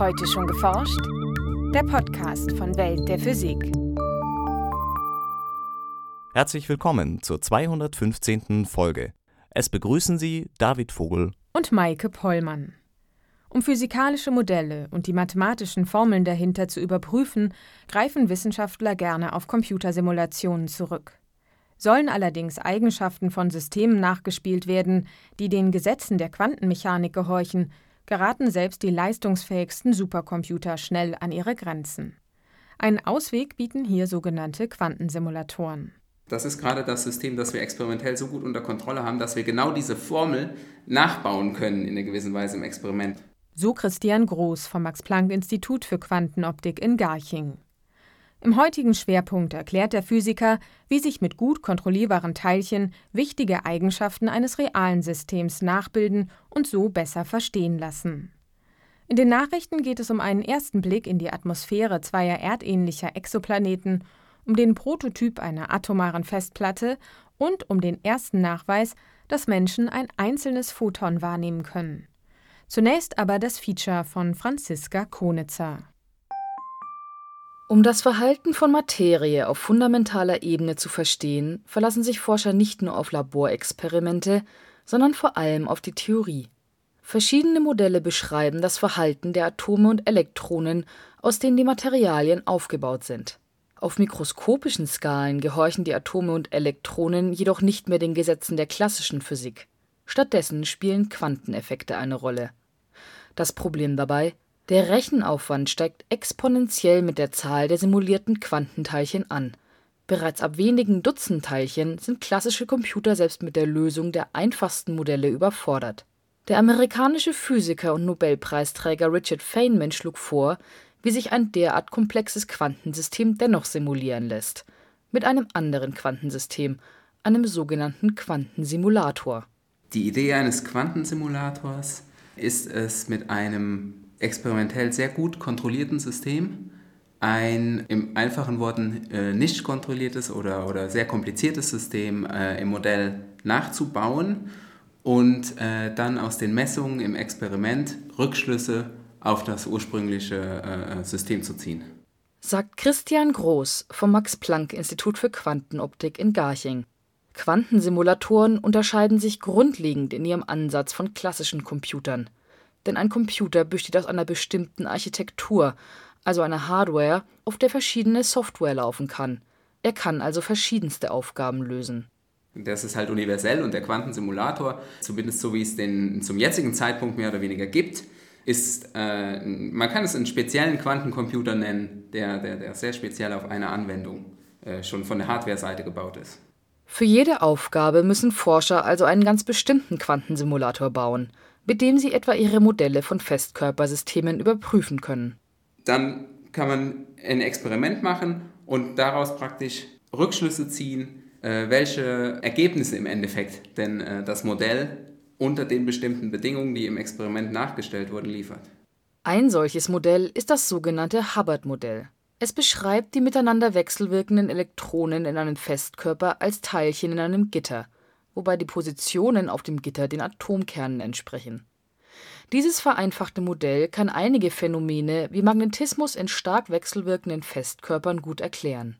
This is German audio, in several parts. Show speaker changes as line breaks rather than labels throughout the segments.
Heute schon geforscht? Der Podcast von Welt der Physik.
Herzlich willkommen zur 215. Folge. Es begrüßen Sie David Vogel
und Maike Pollmann. Um physikalische Modelle und die mathematischen Formeln dahinter zu überprüfen, greifen Wissenschaftler gerne auf Computersimulationen zurück. Sollen allerdings Eigenschaften von Systemen nachgespielt werden, die den Gesetzen der Quantenmechanik gehorchen, geraten selbst die leistungsfähigsten Supercomputer schnell an ihre Grenzen. Einen Ausweg bieten hier sogenannte Quantensimulatoren.
Das ist gerade das System, das wir experimentell so gut unter Kontrolle haben, dass wir genau diese Formel nachbauen können in einer gewissen Weise im Experiment.
So Christian Groß vom Max-Planck-Institut für Quantenoptik in Garching. Im heutigen Schwerpunkt erklärt der Physiker, wie sich mit gut kontrollierbaren Teilchen wichtige Eigenschaften eines realen Systems nachbilden und so besser verstehen lassen. In den Nachrichten geht es um einen ersten Blick in die Atmosphäre zweier erdähnlicher Exoplaneten, um den Prototyp einer atomaren Festplatte und um den ersten Nachweis, dass Menschen ein einzelnes Photon wahrnehmen können. Zunächst aber das Feature von Franziska Konitzer.
Um das Verhalten von Materie auf fundamentaler Ebene zu verstehen, verlassen sich Forscher nicht nur auf Laborexperimente, sondern vor allem auf die Theorie. Verschiedene Modelle beschreiben das Verhalten der Atome und Elektronen, aus denen die Materialien aufgebaut sind. Auf mikroskopischen Skalen gehorchen die Atome und Elektronen jedoch nicht mehr den Gesetzen der klassischen Physik. Stattdessen spielen Quanteneffekte eine Rolle. Das Problem dabei der Rechenaufwand steigt exponentiell mit der Zahl der simulierten Quantenteilchen an. Bereits ab wenigen Dutzend Teilchen sind klassische Computer selbst mit der Lösung der einfachsten Modelle überfordert. Der amerikanische Physiker und Nobelpreisträger Richard Feynman schlug vor, wie sich ein derart komplexes Quantensystem dennoch simulieren lässt. Mit einem anderen Quantensystem, einem sogenannten Quantensimulator.
Die Idee eines Quantensimulators ist es, mit einem experimentell sehr gut kontrollierten System ein im einfachen Worten äh, nicht kontrolliertes oder, oder sehr kompliziertes System äh, im Modell nachzubauen und äh, dann aus den Messungen im Experiment Rückschlüsse auf das ursprüngliche System zu ziehen.
Sagt Christian Groß vom Max-Planck-Institut für Quantenoptik in Garching. Quantensimulatoren unterscheiden sich grundlegend in ihrem Ansatz von klassischen Computern denn ein Computer besteht aus einer bestimmten Architektur, also einer Hardware, auf der verschiedene Software laufen kann. Er kann also verschiedenste Aufgaben lösen.
Das ist halt universell und der Quantensimulator, zumindest so wie es den zum jetzigen Zeitpunkt mehr oder weniger gibt, ist, äh, man kann es einen speziellen Quantencomputer nennen, der, der, der sehr speziell auf eine Anwendung äh, schon von der Hardware-Seite gebaut ist.
Für jede Aufgabe müssen Forscher also einen ganz bestimmten Quantensimulator bauen mit dem sie etwa ihre Modelle von Festkörpersystemen überprüfen können.
Dann kann man ein Experiment machen und daraus praktisch Rückschlüsse ziehen, äh, welche Ergebnisse im Endeffekt denn äh, das Modell unter den bestimmten Bedingungen, die im Experiment nachgestellt wurden, liefert.
Ein solches Modell ist das sogenannte Hubbard-Modell. Es beschreibt die miteinander wechselwirkenden Elektronen in einem Festkörper als Teilchen in einem Gitter – wobei die Positionen auf dem Gitter den Atomkernen entsprechen. Dieses vereinfachte Modell kann einige Phänomene wie Magnetismus in stark wechselwirkenden Festkörpern gut erklären.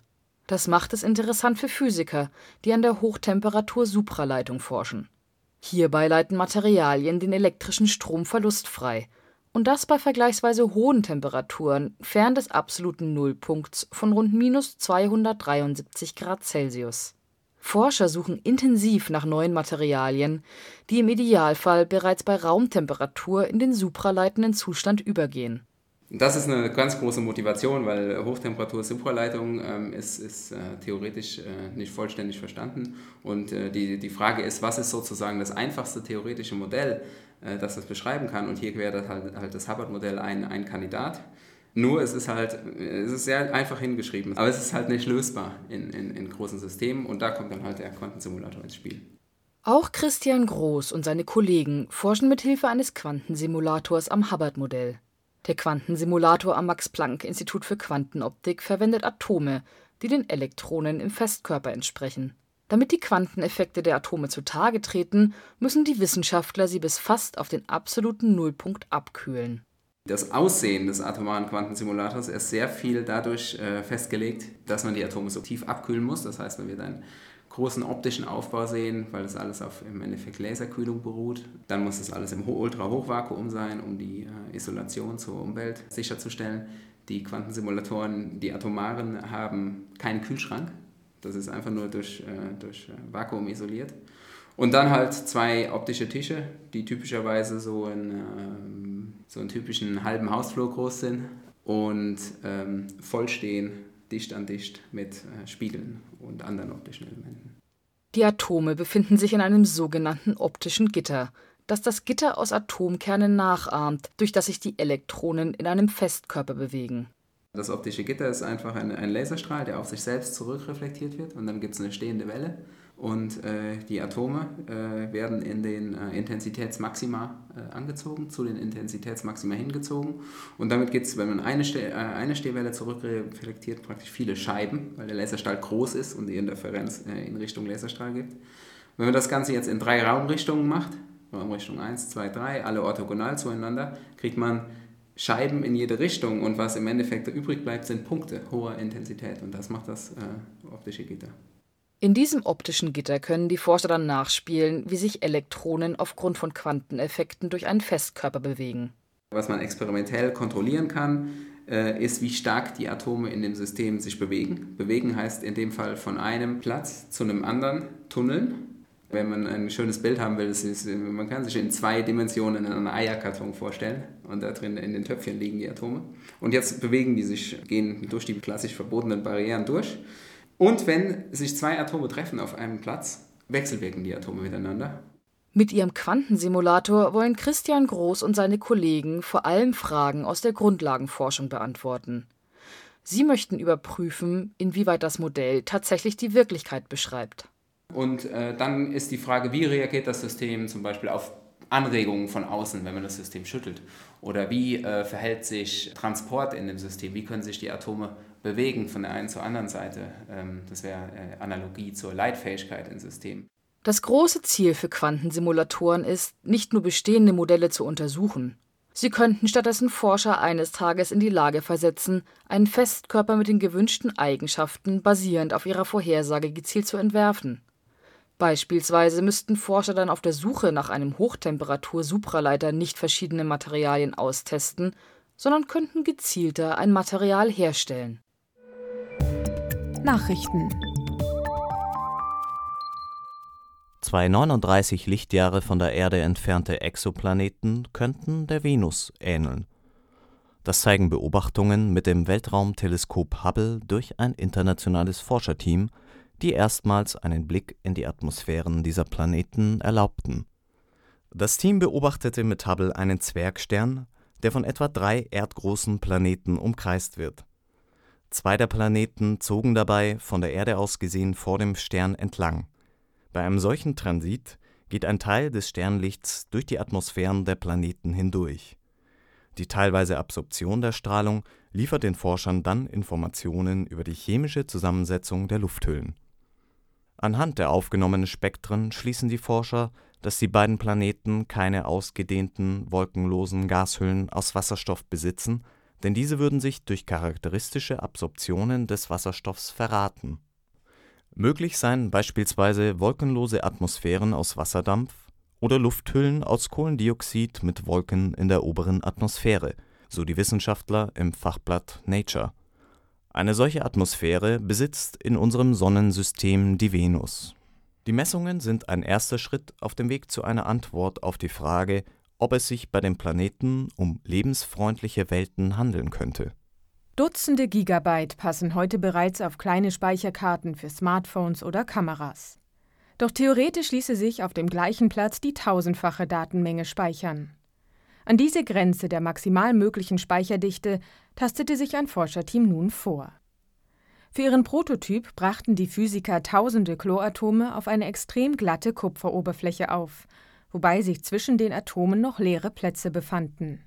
Das macht es interessant für Physiker, die an der Hochtemperatur-Supraleitung forschen. Hierbei leiten Materialien den elektrischen Strom verlustfrei, und das bei vergleichsweise hohen Temperaturen fern des absoluten Nullpunkts von rund minus 273 Grad Celsius Forscher suchen intensiv nach neuen Materialien, die im Idealfall bereits bei Raumtemperatur in den supraleitenden Zustand übergehen.
Das ist eine ganz große Motivation, weil Hochtemperatur-Supraleitung ähm, ist, ist äh, theoretisch äh, nicht vollständig verstanden. Und äh, die, die Frage ist, was ist sozusagen das einfachste theoretische Modell, äh, das das beschreiben kann? Und hier wäre das halt, halt das Hubbard-Modell ein, ein Kandidat. Nur es ist halt, es ist sehr einfach hingeschrieben, aber es ist halt nicht lösbar in, in, in großen Systemen und da kommt dann halt der Quantensimulator ins Spiel.
Auch Christian Groß und seine Kollegen forschen mit Hilfe eines Quantensimulators am Hubbard-Modell. Der Quantensimulator am Max-Planck-Institut für Quantenoptik verwendet Atome, die den Elektronen im Festkörper entsprechen. Damit die Quanteneffekte der Atome zutage treten, müssen die Wissenschaftler sie bis fast auf den absoluten Nullpunkt abkühlen
Das Aussehen des atomaren Quantensimulators ist sehr viel dadurch äh, festgelegt, dass man die Atome so tief abkühlen muss. Das heißt, man wird einen großen optischen Aufbau sehen, weil das alles auf im Endeffekt Laserkühlung beruht. Dann muss das alles im Ultrahochvakuum sein, um die äh, Isolation zur Umwelt sicherzustellen. Die Quantensimulatoren, die atomaren, haben keinen Kühlschrank. Das ist einfach nur durch, äh, durch Vakuum isoliert. Und dann halt zwei optische Tische, die typischerweise so, in, ähm, so einen typischen halben Hausflur groß sind und ähm, voll stehen, dicht an dicht mit äh, Spiegeln und anderen optischen Elementen.
Die Atome befinden sich in einem sogenannten optischen Gitter, das das Gitter aus Atomkernen nachahmt, durch das sich die Elektronen in einem Festkörper bewegen.
Das optische Gitter ist einfach ein, ein Laserstrahl, der auf sich selbst zurückreflektiert wird und dann gibt es eine stehende Welle und äh, die Atome äh, werden in den äh, Intensitätsmaxima äh, angezogen, zu den Intensitätsmaxima hingezogen. Und damit gibt es, wenn man eine, Ste äh, eine Stehwelle zurückreflektiert, praktisch viele Scheiben, weil der Laserstrahl groß ist und die Interferenz äh, in Richtung Laserstrahl gibt. Wenn man das Ganze jetzt in drei Raumrichtungen macht, Raumrichtung 1, 2, 3, alle orthogonal zueinander, kriegt man Scheiben in jede Richtung und was im Endeffekt übrig bleibt, sind Punkte hoher Intensität und das macht das optische Gitter.
In diesem optischen Gitter können die Forscher dann nachspielen, wie sich Elektronen aufgrund von Quanteneffekten durch einen Festkörper bewegen.
Was man experimentell kontrollieren kann, äh, ist, wie stark die Atome in dem System sich bewegen. Bewegen heißt in dem Fall von einem Platz zu einem anderen tunneln. Wenn man ein schönes Bild haben will, ist, man kann sich in zwei Dimensionen einen Eierkarton vorstellen und da drin in den Töpfchen liegen die Atome. Und jetzt bewegen die sich, gehen durch die klassisch verbotenen Barrieren durch und wenn sich zwei Atome treffen auf einem Platz, wechselwirken die Atome miteinander.
Mit ihrem Quantensimulator wollen Christian Groß und seine Kollegen vor allem Fragen aus der Grundlagenforschung beantworten. Sie möchten überprüfen, inwieweit das Modell tatsächlich die Wirklichkeit beschreibt.
Und äh, dann ist die Frage, wie reagiert das System zum Beispiel auf Anregungen von außen, wenn man das System schüttelt? Oder wie äh, verhält sich Transport in dem System? Wie können sich die Atome bewegen von der einen zur anderen Seite? Ähm, das wäre äh, Analogie zur Leitfähigkeit im System.
Das große Ziel für Quantensimulatoren ist, nicht nur bestehende Modelle zu untersuchen. Sie könnten stattdessen Forscher eines Tages in die Lage versetzen, einen Festkörper mit den gewünschten Eigenschaften basierend auf ihrer Vorhersage gezielt zu entwerfen. Beispielsweise müssten Forscher dann auf der Suche nach einem Hochtemperatur-Supraleiter nicht verschiedene Materialien austesten, sondern könnten gezielter ein Material herstellen.
Nachrichten
Zwei 39 Lichtjahre von der Erde entfernte Exoplaneten könnten der Venus ähneln. Das zeigen Beobachtungen mit dem Weltraumteleskop Hubble durch ein internationales Forscherteam die erstmals einen Blick in die Atmosphären dieser Planeten erlaubten. Das Team beobachtete mit Hubble einen Zwergstern, der von etwa drei erdgroßen Planeten umkreist wird. Zwei der Planeten zogen dabei, von der Erde aus gesehen, vor dem Stern entlang. Bei einem solchen Transit geht ein Teil des Sternlichts durch die Atmosphären der Planeten hindurch. Die teilweise Absorption der Strahlung liefert den Forschern dann Informationen über die chemische Zusammensetzung der Lufthüllen Anhand der aufgenommenen Spektren schließen die Forscher, dass die beiden Planeten keine ausgedehnten wolkenlosen Gashüllen aus Wasserstoff besitzen, denn diese würden sich durch charakteristische Absorptionen des Wasserstoffs verraten. Möglich seien beispielsweise wolkenlose Atmosphären aus Wasserdampf oder Lufthüllen aus Kohlendioxid mit Wolken in der oberen Atmosphäre, so die Wissenschaftler im Fachblatt Nature eine solche Atmosphäre besitzt in unserem Sonnensystem die Venus. Die Messungen sind ein erster Schritt auf dem Weg zu einer Antwort auf die Frage, ob es sich bei dem Planeten um lebensfreundliche Welten handeln könnte.
Dutzende Gigabyte passen heute bereits auf kleine Speicherkarten für Smartphones oder Kameras. Doch theoretisch ließe sich auf dem gleichen Platz die tausendfache Datenmenge speichern. An diese Grenze der maximal möglichen Speicherdichte tastete sich ein Forscherteam nun vor. Für ihren Prototyp brachten die Physiker tausende Chloratome auf eine extrem glatte Kupferoberfläche auf, wobei sich zwischen den Atomen noch leere Plätze befanden.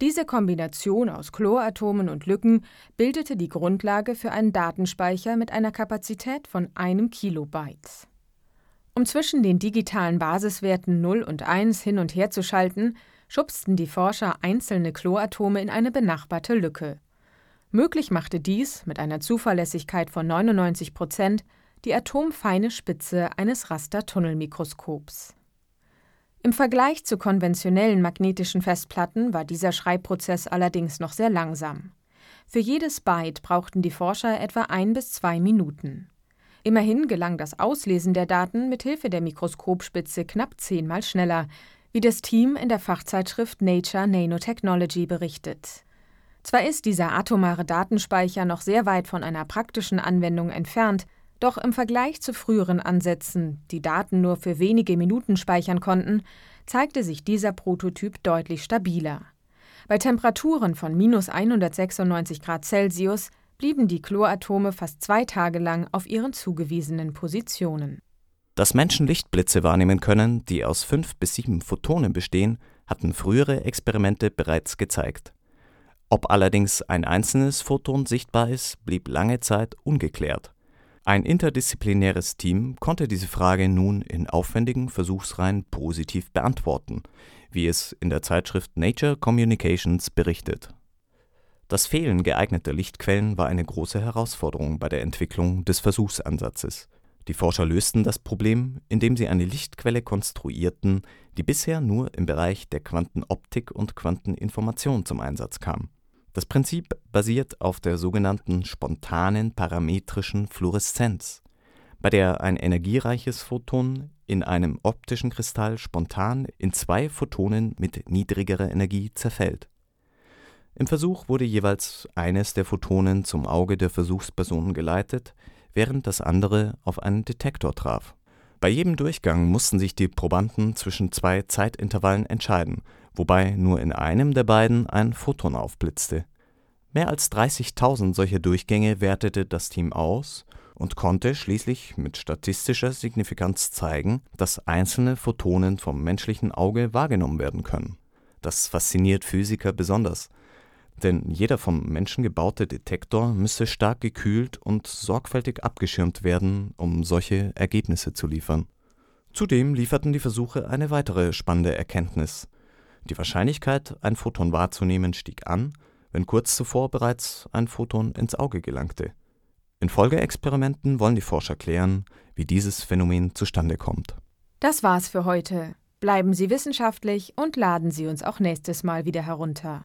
Diese Kombination aus Chloratomen und Lücken bildete die Grundlage für einen Datenspeicher mit einer Kapazität von einem Kilobyte. Um zwischen den digitalen Basiswerten 0 und 1 hin und her zu schalten, schubsten die Forscher einzelne Chloratome in eine benachbarte Lücke. Möglich machte dies mit einer Zuverlässigkeit von 99 Prozent die atomfeine Spitze eines Rastertunnelmikroskops. Im Vergleich zu konventionellen magnetischen Festplatten war dieser Schreibprozess allerdings noch sehr langsam. Für jedes Byte brauchten die Forscher etwa ein bis zwei Minuten. Immerhin gelang das Auslesen der Daten mit Hilfe der Mikroskopspitze knapp zehnmal schneller, wie das Team in der Fachzeitschrift Nature Nanotechnology berichtet. Zwar ist dieser atomare Datenspeicher noch sehr weit von einer praktischen Anwendung entfernt, doch im Vergleich zu früheren Ansätzen, die Daten nur für wenige Minuten speichern konnten, zeigte sich dieser Prototyp deutlich stabiler. Bei Temperaturen von minus 196 Grad Celsius blieben die Chloratome fast zwei Tage lang auf ihren zugewiesenen Positionen.
Dass Menschen Lichtblitze wahrnehmen können, die aus fünf bis sieben Photonen bestehen, hatten frühere Experimente bereits gezeigt. Ob allerdings ein einzelnes Photon sichtbar ist, blieb lange Zeit ungeklärt. Ein interdisziplinäres Team konnte diese Frage nun in aufwendigen Versuchsreihen positiv beantworten, wie es in der Zeitschrift Nature Communications berichtet das Fehlen geeigneter Lichtquellen war eine große Herausforderung bei der Entwicklung des Versuchsansatzes. Die Forscher lösten das Problem, indem sie eine Lichtquelle konstruierten, die bisher nur im Bereich der Quantenoptik und Quanteninformation zum Einsatz kam. Das Prinzip basiert auf der sogenannten spontanen parametrischen Fluoreszenz, bei der ein energiereiches Photon in einem optischen Kristall spontan in zwei Photonen mit niedrigerer Energie zerfällt im Versuch wurde jeweils eines der Photonen zum Auge der Versuchsperson geleitet, während das andere auf einen Detektor traf. Bei jedem Durchgang mussten sich die Probanden zwischen zwei Zeitintervallen entscheiden, wobei nur in einem der beiden ein Photon aufblitzte. Mehr als 30.000 solcher Durchgänge wertete das Team aus und konnte schließlich mit statistischer Signifikanz zeigen, dass einzelne Photonen vom menschlichen Auge wahrgenommen werden können. Das fasziniert Physiker besonders denn jeder vom Menschen gebaute Detektor müsse stark gekühlt und sorgfältig abgeschirmt werden, um solche Ergebnisse zu liefern. Zudem lieferten die Versuche eine weitere spannende Erkenntnis. Die Wahrscheinlichkeit, ein Photon wahrzunehmen, stieg an, wenn kurz zuvor bereits ein Photon ins Auge gelangte. In Folgeexperimenten wollen die Forscher klären, wie dieses Phänomen zustande kommt.
Das war's für heute. Bleiben Sie wissenschaftlich und laden Sie uns auch nächstes Mal wieder herunter.